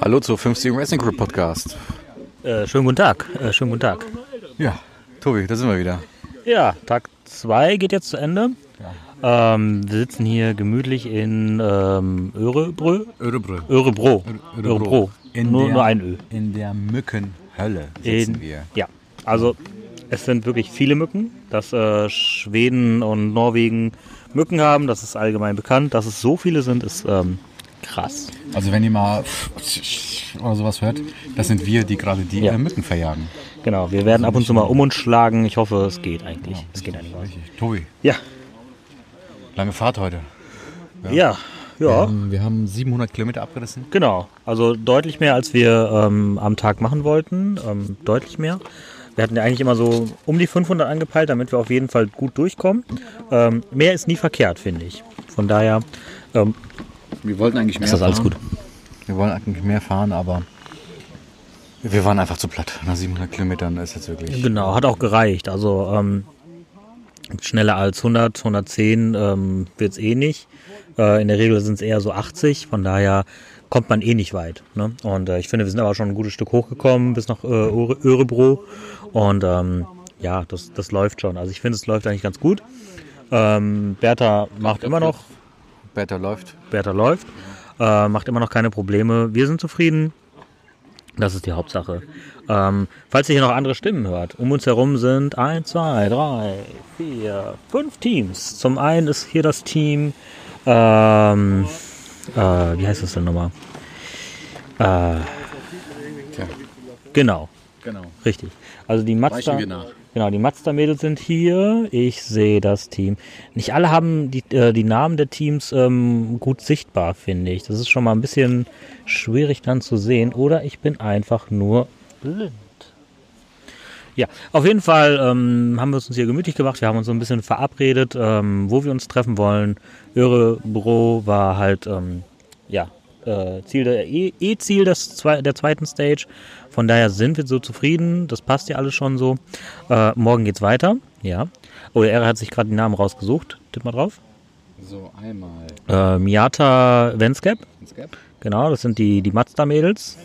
Hallo zur 50 Racing Crew Podcast. Äh, schönen guten Tag. Äh, schönen guten Tag. Ja, Tobi, da sind wir wieder. Ja, Tag 2 geht jetzt zu Ende. Ähm, wir sitzen hier gemütlich in ähm, Örebrö. Örebrö. Örebro. Örebro. In Nur, der, nur ein Ö. In der Mückenhölle sitzen In, wir. ja, also es sind wirklich viele Mücken. Dass äh, Schweden und Norwegen Mücken haben, das ist allgemein bekannt. Dass es so viele sind, ist ähm, krass. Also wenn ihr mal oder sowas hört, das sind wir, die gerade die Ja. äh, Mücken verjagen. Genau, wir werden ab und zu mal um uns schlagen. Ich hoffe, es geht eigentlich. Es geht eigentlich. Tobi, Ja, lange Fahrt heute. ja, ja. Ähm, wir haben 700 Kilometer abgerissen. Genau, also deutlich mehr, als wir ähm, am Tag machen wollten. Ähm, deutlich mehr. Wir hatten ja eigentlich immer so um die 500 angepeilt, damit wir auf jeden Fall gut durchkommen. Ähm, mehr ist nie verkehrt, finde ich. Von daher ähm, Wir wollten eigentlich mehr ist das alles fahren. gut. Wir wollen eigentlich mehr fahren, aber wir waren einfach zu platt. Nach 700 Kilometern ist jetzt wirklich... Genau, hat auch gereicht. Also ähm, schneller als 100, 110 ähm, wird es eh nicht. Äh, in der Regel sind es eher so 80, von daher kommt man eh nicht weit. Ne? Und äh, ich finde, wir sind aber schon ein gutes Stück hochgekommen bis nach äh, Öre- Örebro. Und ähm, ja, das, das läuft schon. Also ich finde, es läuft eigentlich ganz gut. Ähm, Bertha macht immer noch, Bertha läuft. Bertha läuft, äh, macht immer noch keine Probleme. Wir sind zufrieden. Das ist die Hauptsache. Ähm, falls ihr hier noch andere Stimmen hört, um uns herum sind 1, 2, 3, 4, 5 Teams. Zum einen ist hier das Team, ähm, äh, wie heißt das denn nochmal? Äh, genau, genau. richtig. Also die Mazda. Genau, die Mazda-Mädels sind hier. Ich sehe das Team. Nicht alle haben die, äh, die Namen der Teams ähm, gut sichtbar, finde ich. Das ist schon mal ein bisschen schwierig dann zu sehen. Oder ich bin einfach nur blind. Ja, auf jeden Fall ähm, haben wir es uns hier gemütlich gemacht. Wir haben uns so ein bisschen verabredet, ähm, wo wir uns treffen wollen. Örebro war halt, ähm, äh, Ziel der E- E-Ziel des zwei, der zweiten Stage. Von daher sind wir so zufrieden. Das passt ja alles schon so. Äh, morgen geht's weiter. Ja. Oh, der Ehre hat sich gerade die Namen rausgesucht. Tipp mal drauf. So, einmal. Äh, Miata Venskap. Skip. Genau, das sind die, die Mazda-Mädels.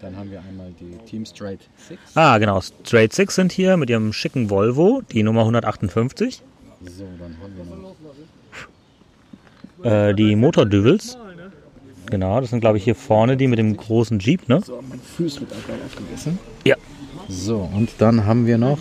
Dann haben wir einmal die Team Straight 6. Ah, genau. Straight Six sind hier mit ihrem schicken Volvo, die Nummer 158. So, dann haben wir noch. Äh, die Motordüvels. Genau, das sind glaube ich hier vorne die mit dem großen Jeep, ne? So, mein Fuß wird dabei aufgegessen. Ja. So, und dann haben wir noch.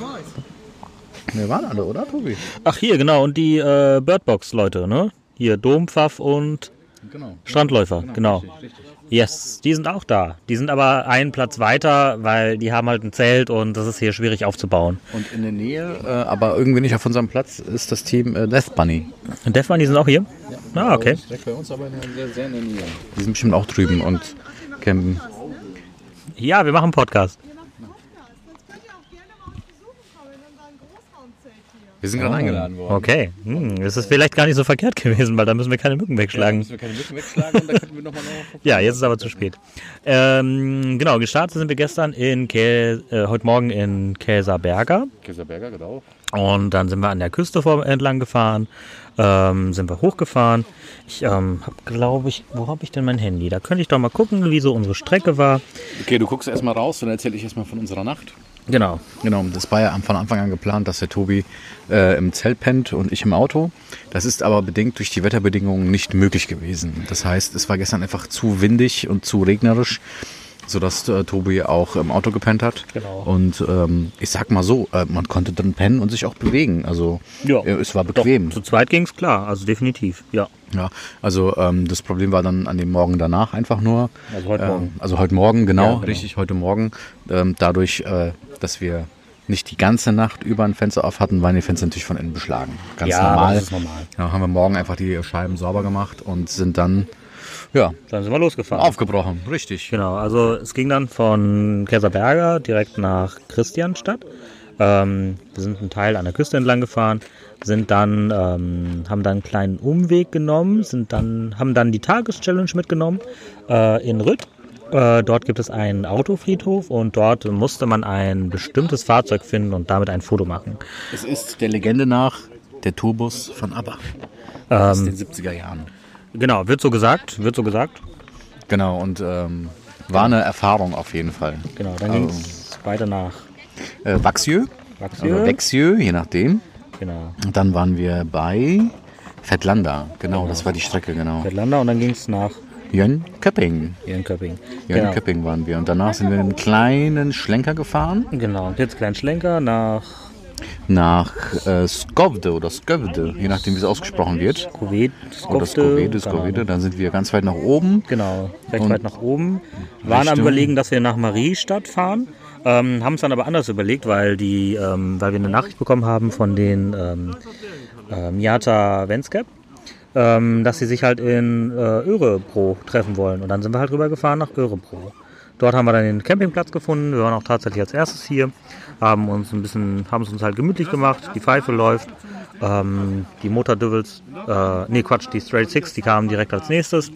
Wir waren alle, oder, Tobi? Ach hier, genau, und die äh, Birdbox-Leute, ne? Hier Dompfaff und Genau. Strandläufer, genau. Richtig, richtig. Yes, die sind auch da. Die sind aber einen Platz weiter, weil die haben halt ein Zelt und das ist hier schwierig aufzubauen. Und in der Nähe, äh, aber irgendwie nicht auf unserem Platz, ist das Team äh, Death Bunny. Und Defman, die sind auch hier? Ah, okay. Direkt bei uns, aber sehr, sehr in der Nähe. Die sind bestimmt auch drüben und campen. Ja, wir machen einen Podcast. könnt ihr auch gerne mal besuchen kommen in unserem Großraumzelt hier. Wir sind gerade eingeladen worden. Okay, hm, das ist vielleicht gar nicht so verkehrt gewesen, weil da müssen wir keine Mücken wegschlagen. Müssen wir keine Lücken wegschlagen und da könnten wir nochmal noch. Ja, jetzt ist aber zu spät. Ähm, genau, gestartet sind wir gestern in Kä äh, heute Morgen in Käserberger Käserberger, genau. und dann sind wir an der Küste vor, entlang gefahren, ähm, sind wir hochgefahren. Ich ähm, habe, glaube ich, wo habe ich denn mein Handy? Da könnte ich doch mal gucken, wie so unsere Strecke war. Okay, du guckst erstmal raus und dann erzähle ich erstmal von unserer Nacht. Genau. Genau, das war ja von Anfang an geplant, dass der Tobi äh, im Zelt pennt und ich im Auto. Das ist aber bedingt durch die Wetterbedingungen nicht möglich gewesen. Das heißt, es war gestern einfach zu windig und zu regnerisch, sodass äh, Tobi auch im Auto gepennt hat. Genau. Und ähm, ich sag mal so, äh, man konnte drin pennen und sich auch bewegen. Also Ja. äh, es war bequem. Doch, zu zweit ging es klar, also definitiv, ja. Ja, also ähm, das Problem war dann an dem Morgen danach einfach nur. Also heute ähm, Morgen. Also heute Morgen, genau, Ja, genau. richtig, heute Morgen. Ähm, dadurch, äh, dass wir nicht die ganze Nacht über ein Fenster auf hatten, waren die Fenster natürlich von innen beschlagen. Ganz Ja, normal. das ist normal. Ja, haben wir morgen einfach die Scheiben sauber gemacht und sind dann ja, Dann sind wir losgefahren. aufgebrochen. Richtig. Genau, also es ging dann von Käserberger direkt nach Christianstadt. Ähm, wir sind einen Teil an der Küste entlang gefahren, sind dann, ähm, haben dann einen kleinen Umweg genommen, sind dann, haben dann die Tageschallenge mitgenommen äh, in Rütt. Äh, dort gibt es einen Autofriedhof und dort musste man ein bestimmtes Fahrzeug finden und damit ein Foto machen. Es ist der Legende nach der Tourbus von ABBA. Ähm, Aus den 70er Jahren. Genau, wird so gesagt, wird so gesagt. Genau, und ähm, war eine Erfahrung auf jeden Fall. Genau, dann Also- ging es weiter nach Äh, Vaxieux, Vaxieux. oder Vexieux, je nachdem. Genau. Und dann waren wir bei Fettlanda. Genau, das war die Strecke, genau. Fettlanda und dann ging es nach Jönköping. Jönköping. Genau. Jönköping waren wir. Und danach sind wir einen kleinen Schlenker gefahren Genau, und jetzt kleinen Schlenker nach nach äh, Skövde oder Skövde, je nachdem wie es ausgesprochen wird. Oder keine Skovede. Ahnung. Dann sind wir ganz weit nach oben. Genau, recht Und weit nach oben. Waren am überlegen, dass wir nach Mariestadt fahren. Ähm, haben es dann aber anders überlegt, weil die, ähm, weil wir eine Nachricht bekommen haben von den ähm, äh, Miata Venskap, ähm, dass sie sich halt in äh, Örebro treffen wollen. Und dann sind wir halt rübergefahren nach Örebro. Dort haben wir dann den Campingplatz gefunden. Wir waren auch tatsächlich als erstes hier, haben uns ein bisschen, haben es uns halt gemütlich gemacht. Die Pfeife läuft. Ähm, die Motordevils, äh, nee Quatsch, die Straight Six, die kamen direkt als nächstes,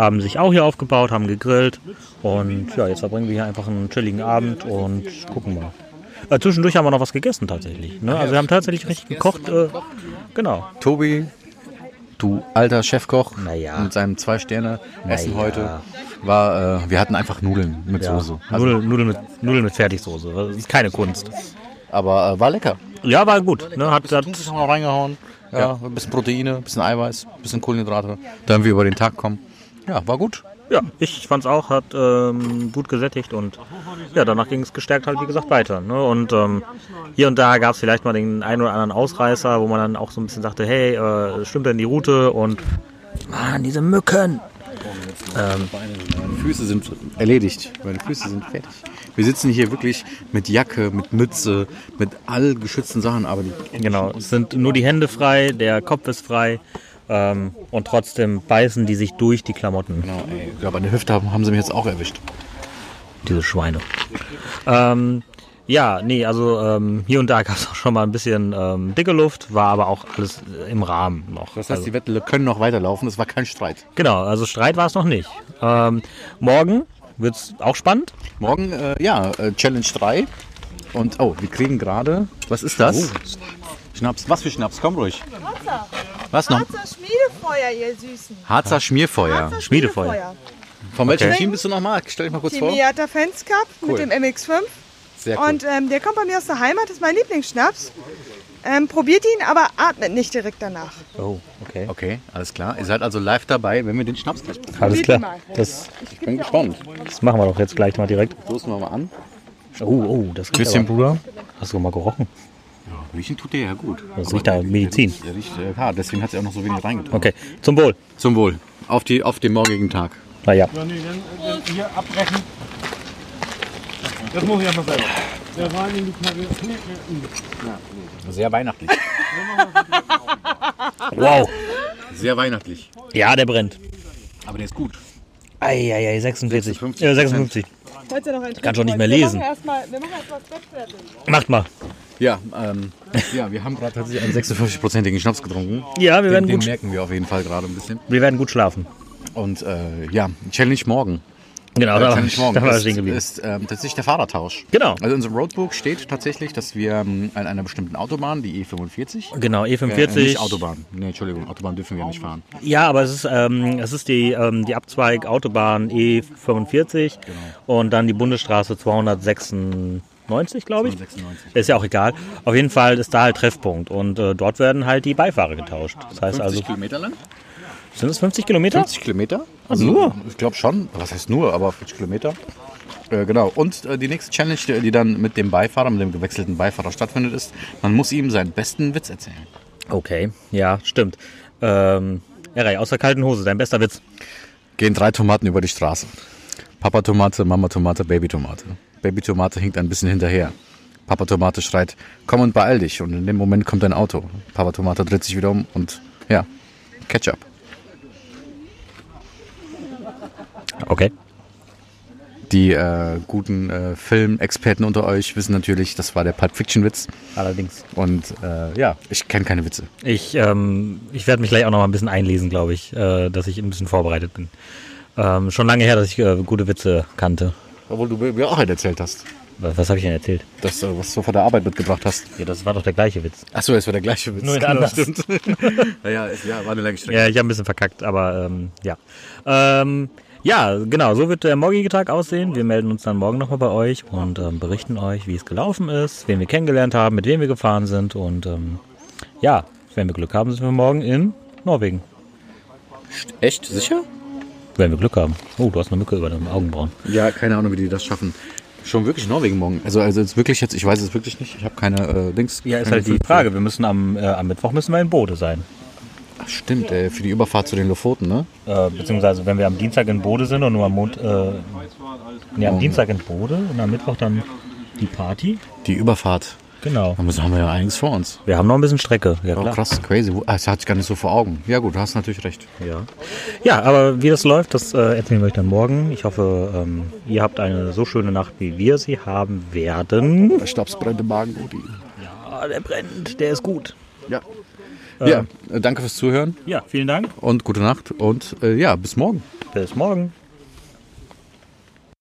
haben sich auch hier aufgebaut, haben gegrillt und ja, jetzt verbringen wir hier einfach einen chilligen Abend und gucken mal. Äh, zwischendurch haben wir noch was gegessen tatsächlich. Ne? Also wir haben tatsächlich richtig gekocht. Äh, genau. Tobi, du alter Chefkoch Naja. mit seinem Zwei-Sterne-Essen Naja. heute, war, äh, wir hatten einfach Nudeln mit Ja, Soße. Also, Nudeln, Nudeln, mit, Nudeln mit Fertigsoße. Das ist keine Kunst. aber äh, war lecker. Ja, war gut. Ne? Hat, hat, wir noch reingehauen. Ja, ein bisschen Proteine, ein bisschen Eiweiß, ein bisschen Kohlenhydrate. Damit wir über den Tag kommen. Ja, war gut. Ja, ich fand's auch, hat ähm, gut gesättigt und ja, danach ging es gestärkt halt, wie gesagt, weiter. Ne? Und ähm, hier und da gab es vielleicht mal den einen oder anderen Ausreißer, wo man dann auch so ein bisschen sagte, hey, äh, stimmt denn die Route? Und Mann, diese Mücken! Meine Füße sind erledigt. Meine Füße sind fertig. Wir sitzen hier wirklich mit Jacke, mit Mütze, mit all geschützten Sachen, aber die Genau, es sind nur die Hände frei, der Kopf ist frei ähm, und trotzdem beißen die sich durch die Klamotten. Genau, ey. Ich glaube, an der Hüfte haben, haben sie mich jetzt auch erwischt. Diese Schweine. Ähm, ja, nee, also ähm, hier und da gab es auch schon mal ein bisschen ähm, dicke Luft, war aber auch alles äh, im Rahmen noch. Das heißt, also, die Wette können noch weiterlaufen. Es war kein Streit. genau, also Streit war es noch nicht. Ähm, morgen wird's auch spannend. Morgen, äh, ja, äh, Challenge 3. Und, oh, wir kriegen gerade, was ist das? Schnaps. Was für Schnaps? Komm ruhig. Was noch? Harzer Schmiedefeuer, ihr Süßen. Harzer Schmierfeuer. Harzer Schmiedefeuer. Von welchem Okay. Team bist du nochmal? Stell dich mal kurz Team vor. Miata Fans Cup Cool. mit dem MX5. Sehr cool. Und ähm, der kommt bei mir aus der Heimat, das ist mein Lieblingsschnaps. Ähm, probiert ihn, aber atmet nicht direkt danach. Oh, okay. Okay, alles klar. Ihr seid also live dabei, wenn wir den Schnaps trinken. Alles Probiert klar. Das, Ich bin gespannt. das machen wir doch jetzt gleich mal direkt. Stoßen wir mal an. Oh, oh, das riecht Küsschen, aber, Bruder. Hast du mal gerochen? Riechen tut der ja gut. Das riecht ja Medizin. Der riecht äh, hart, deswegen hat sie auch noch so wenig reingetan. Okay, zum Wohl. Zum Wohl. Auf, die, auf den morgigen Tag. Naja. Ja, nee, dann, dann hier abbrechen. Das muss ich erstmal selber. Der Wein in die Knarre. Nee, nee. Sehr weihnachtlich. Wow. Sehr weihnachtlich. Ja, der brennt. Aber der ist gut. Eieiei, 46. 56. Ja, 56. Wollt ihr noch einen Kann schon nicht mehr Wir lesen. machen erstmal- Wir machen erstmal das Bett fertig. Macht mal. Ja, ähm, ja, wir haben gerade tatsächlich einen 56-prozentigen Schnaps getrunken. Ja, wir Den, werden den gut, merken wir auf jeden Fall gerade ein bisschen. wir werden gut schlafen. Und äh, ja, Challenge morgen. Genau, Äh, da, Challenge morgen da war ist, ist ähm, tatsächlich der Fahrertausch. Genau. Also in unserem Roadbook steht tatsächlich, dass wir ähm, an einer bestimmten Autobahn, die E45, Genau, äh, E45. nicht Autobahn, nee, Entschuldigung, Autobahn dürfen wir nicht fahren. Ja, aber es ist, ähm, es ist die, ähm, die Abzweig Autobahn E45 und dann die Bundesstraße 296, glaube ich. 296. Ist ja auch egal. Auf jeden Fall ist da halt Treffpunkt und äh, dort werden halt die Beifahrer getauscht. Das heißt 50 also, Kilometer lang? sind es 50 Kilometer? 50 Kilometer? Also, nur? Ich glaube schon. Was heißt nur, aber 50 Kilometer. Äh, genau. Und äh, die nächste Challenge, die, die dann mit dem Beifahrer, mit dem gewechselten Beifahrer stattfindet, ist, man muss ihm seinen besten Witz erzählen. Okay, ja, stimmt. Ähm, Erei, aus der kalten Hose, dein bester Witz. Gehen drei Tomaten über die Straße. Papa Tomate, Mama Tomate, Baby Tomate. Baby Tomate hinkt ein bisschen hinterher. Papa Tomate schreit, komm und beeil dich. Und in dem Moment kommt ein Auto. Papa Tomate dreht sich wieder um und ja, Ketchup. Okay. Die äh, guten äh, Filmexperten unter euch wissen natürlich, das war der Pulp Fiction Witz. Allerdings. Und äh, ja, ich kenne keine Witze. Ich, ähm, ich werde mich gleich auch noch mal ein bisschen einlesen, glaube ich, äh, dass ich ein bisschen vorbereitet bin. Ähm, schon lange her, dass ich äh, gute Witze kannte. Obwohl du mir auch einen erzählt hast. Was, was habe ich denn erzählt? Das, äh, was du von der Arbeit mitgebracht hast. Ja, das war doch der gleiche Witz. Achso, es war der gleiche Witz. Nur in Genau, anders. Stimmt. naja, es, ja, war eine lange Strecke. Ja, ich habe ein bisschen verkackt, aber ähm, ja. Ähm, Ja, genau, so wird der morgige Tag aussehen. Wir melden uns dann morgen nochmal bei euch und ähm, berichten euch, wie es gelaufen ist, wen wir kennengelernt haben, mit wem wir gefahren sind. Und ähm, ja, wenn wir Glück haben, sind wir morgen in Norwegen. Echt? Sicher? Wenn wir Glück haben. Oh, du hast eine Mücke über deinem Augenbrauen. Ja, keine Ahnung, wie die das schaffen. Schon wirklich Norwegen morgen. Also, also jetzt wirklich jetzt, ich weiß es wirklich nicht. Ich habe keine äh, Dings. Ja, ist halt die Frage. Wir müssen am, äh, am Mittwoch müssen wir in Bode sein. Ach, stimmt, äh, für die Überfahrt zu den Lofoten, ne? Äh, beziehungsweise wenn wir am Dienstag in Bode sind und nur am Mond, äh, nee, am Dienstag in Bode und am Mittwoch dann die Party. Die Überfahrt. Genau. Da müssen- haben wir ja einiges vor uns. Wir haben noch ein bisschen Strecke. Ja, Oh, krass, crazy. Ah, Das hatte ich gar nicht so vor Augen. Ja gut, du hast natürlich recht. Ja. ja, aber wie das läuft, das äh, erzählen wir euch dann morgen. Ich hoffe, ähm, ihr habt eine so schöne Nacht, wie wir sie haben werden. Stabsbrennende Magen, Udi. Ah, der brennt, der ist gut. Ja. Ja, äh, danke fürs Zuhören Ja, vielen Dank. und gute Nacht und äh, ja, bis morgen. Bis morgen.